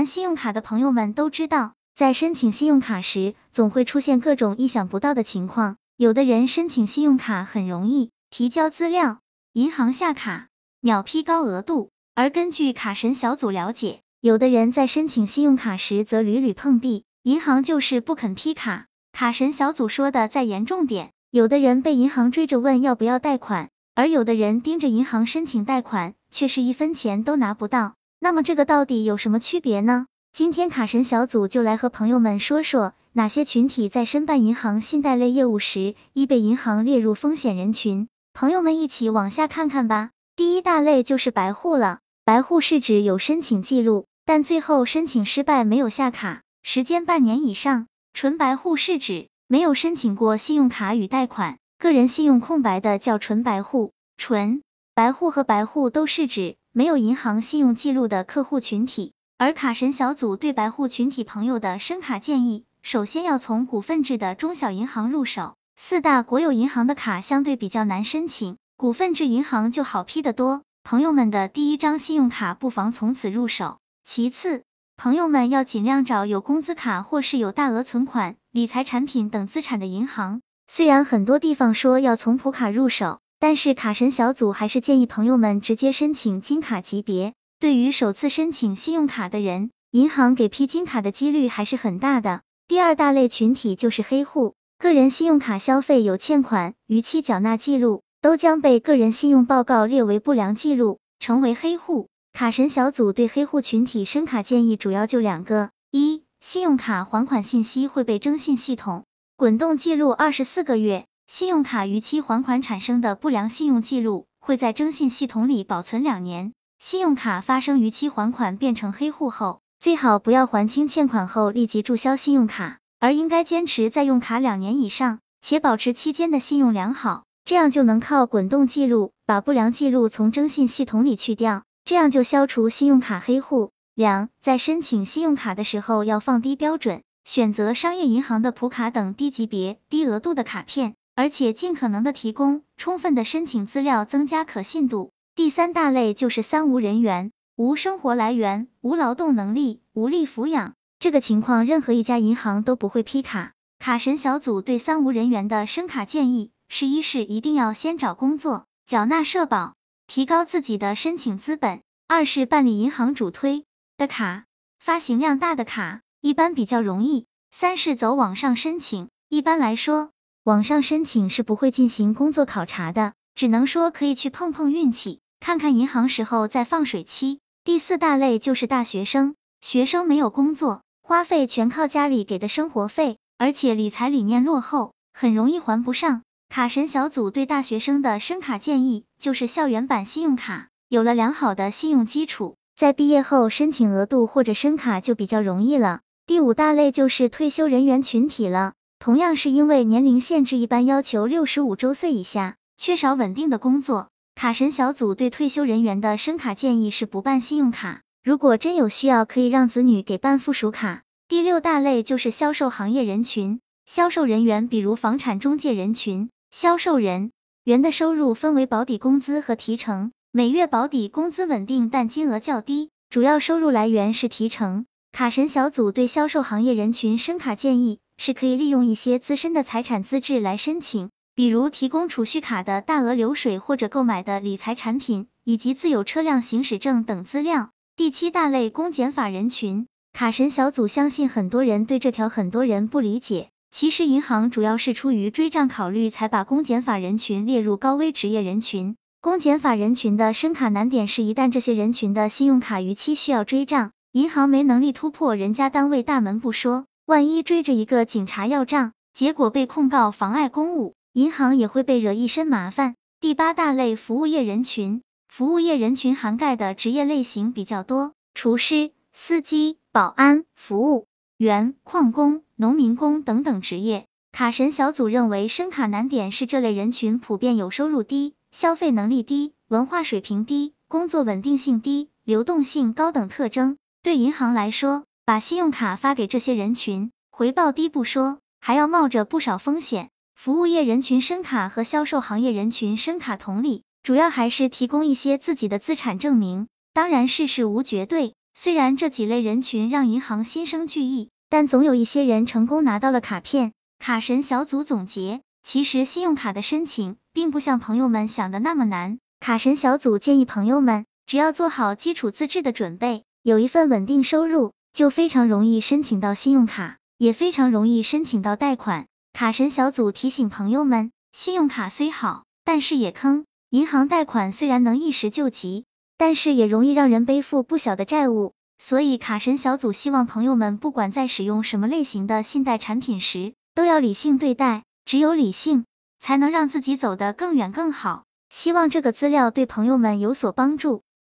玩信用卡的朋友们都知道，在申请信用卡时，总会出现各种意想不到的情况。有的人申请信用卡很容易，提交资料，银行下卡，秒批高额度；而根据卡神小组了解，有的人在申请信用卡时则屡屡碰壁，银行就是不肯批卡。卡神小组说的再严重点，有的人被银行追着问要不要贷款，而有的人盯着银行申请贷款，却是一分钱都拿不到。那么这个到底有什么区别呢？今天卡神小组就来和朋友们说说，哪些群体在申办银行信贷类业务时，易被银行列入风险人群。朋友们一起往下看看吧。第一大类就是白户了，白户是指有申请记录，但最后申请失败没有下卡，时间半年以上。纯白户是指没有申请过信用卡与贷款，个人信用空白的叫纯白户。纯白户和白户都是指。没有银行信用记录的客户群体，而卡神小组对白户群体朋友的申卡建议，首先要从股份制的中小银行入手。四大国有银行的卡相对比较难申请，股份制银行就好批得多。朋友们的第一张信用卡不妨从此入手。其次，朋友们要尽量找有工资卡或是有大额存款、理财产品等资产的银行。虽然很多地方说要从普卡入手。但是卡神小组还是建议朋友们直接申请金卡级别。对于首次申请信用卡的人，银行给批金卡的几率还是很大的。第二大类群体就是黑户，个人信用卡消费有欠款、逾期缴纳记录，都将被个人信用报告列为不良记录，成为黑户。卡神小组对黑户群体申卡建议主要就两个：一、信用卡还款信息会被征信系统滚动记录二十四个月。信用卡逾期还款产生的不良信用记录会在征信系统里保存两年。信用卡发生逾期还款变成黑户后，最好不要还清欠款后立即注销信用卡，而应该坚持再用卡两年以上，且保持期间的信用良好，这样就能靠滚动记录把不良记录从征信系统里去掉，这样就消除信用卡黑户。两，在申请信用卡的时候要放低标准，选择商业银行的普卡等低级别、低额度的卡片。而且尽可能的提供充分的申请资料，增加可信度。第三大类就是三无人员，无生活来源，无劳动能力，无力抚养。这个情况，任何一家银行都不会批卡。卡神小组对三无人员的申卡建议是：一是一定要先找工作，缴纳社保，提高自己的申请资本；二是办理银行主推的卡，发行量大的卡一般比较容易；三是走网上申请，一般来说。网上申请是不会进行工作考察的，只能说可以去碰碰运气，看看银行时候再放水期。第四大类就是大学生，学生没有工作，花费全靠家里给的生活费，而且理财理念落后，很容易还不上。卡神小组对大学生的申卡建议就是校园版信用卡，有了良好的信用基础，在毕业后申请额度或者申卡就比较容易了。第五大类就是退休人员群体了。同样是因为年龄限制，一般要求六十五周岁以下，缺少稳定的工作。卡神小组对退休人员的申卡建议是不办信用卡，如果真有需要，可以让子女给办附属卡。第六大类就是销售行业人群，销售人员比如房产中介人群，销售人员的收入分为保底工资和提成，每月保底工资稳定，但金额较低，主要收入来源是提成。卡神小组对销售行业人群申卡建议。是可以利用一些自身的财产资质来申请，比如提供储蓄卡的大额流水或者购买的理财产品，以及自有车辆行驶证等资料。第七大类公检法人群，卡神小组相信很多人对这条很多人不理解，其实银行主要是出于追账考虑才把公检法人群列入高危职业人群。公检法人群的申卡难点是，一旦这些人群的信用卡逾期需要追账，银行没能力突破人家单位大门不说。万一追着一个警察要账，结果被控告妨碍公务，银行也会被惹一身麻烦。第八大类服务业人群，服务业人群涵盖的职业类型比较多，厨师、司机、保安、服务员、矿工、农民工等等职业。卡神小组认为，申卡难点是这类人群普遍有收入低、消费能力低、文化水平低、工作稳定性低、流动性高等特征。对银行来说，把信用卡发给这些人群，回报低不说，还要冒着不少风险。服务业人群申卡和销售行业人群申卡同理，主要还是提供一些自己的资产证明。当然，事事无绝对，虽然这几类人群让银行心生惧意，但总有一些人成功拿到了卡片。卡神小组总结：其实信用卡的申请并不像朋友们想的那么难。卡神小组建议朋友们，只要做好基础自制的准备，有一份稳定收入，就非常容易申请到信用卡，也非常容易申请到贷款。卡神小组提醒朋友们，信用卡虽好，但是也坑。银行贷款虽然能一时救急，但是也容易让人背负不小的债务。所以卡神小组希望朋友们，不管在使用什么类型的信贷产品时，都要理性对待。只有理性，才能让自己走得更远更好。希望这个资料对朋友们有所帮助。